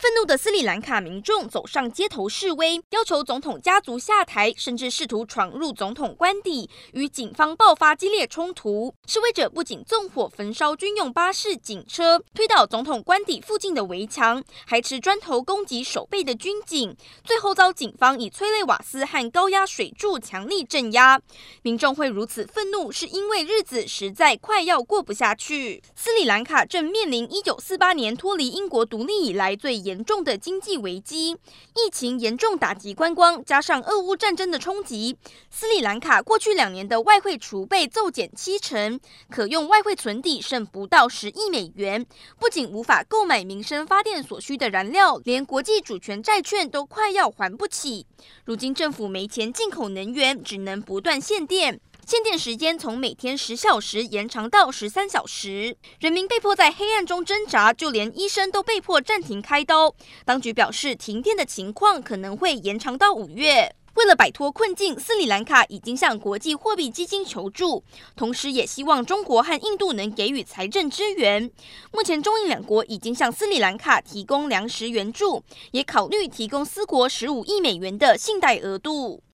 愤怒的斯里兰卡民众走上街头示威，要求总统家族下台，甚至试图闯入总统官邸，与警方爆发激烈冲突。示威者不仅纵火焚烧军用巴士、警车，推倒总统官邸附近的围墙，还持砖头攻击守备的军警，最后遭警方以催泪瓦斯和高压水柱强力镇压。民众会如此愤怒，是因为日子实在快要过不下去。斯里兰卡正面临一九四八年脱离英国独立以来最严严重的经济危机，疫情严重打击观光，加上俄乌战争的冲击，斯里兰卡过去两年的外汇储备骤减七成，可用外汇存底剩不到十亿美元。不仅无法购买民生发电所需的燃料，连国际主权债券都快要还不起。如今政府没钱进口能源，只能不断限电。限电时间从每天十小时延长到十三小时，人民被迫在黑暗中挣扎，就连医生都被迫暂停开刀。当局表示，停电的情况可能会延长到五月。为了摆脱困境，斯里兰卡已经向国际货币基金求助，同时也希望中国和印度能给予财政支援。目前，中印两国已经向斯里兰卡提供粮食援助，也考虑提供斯国十五亿美元的信贷额度。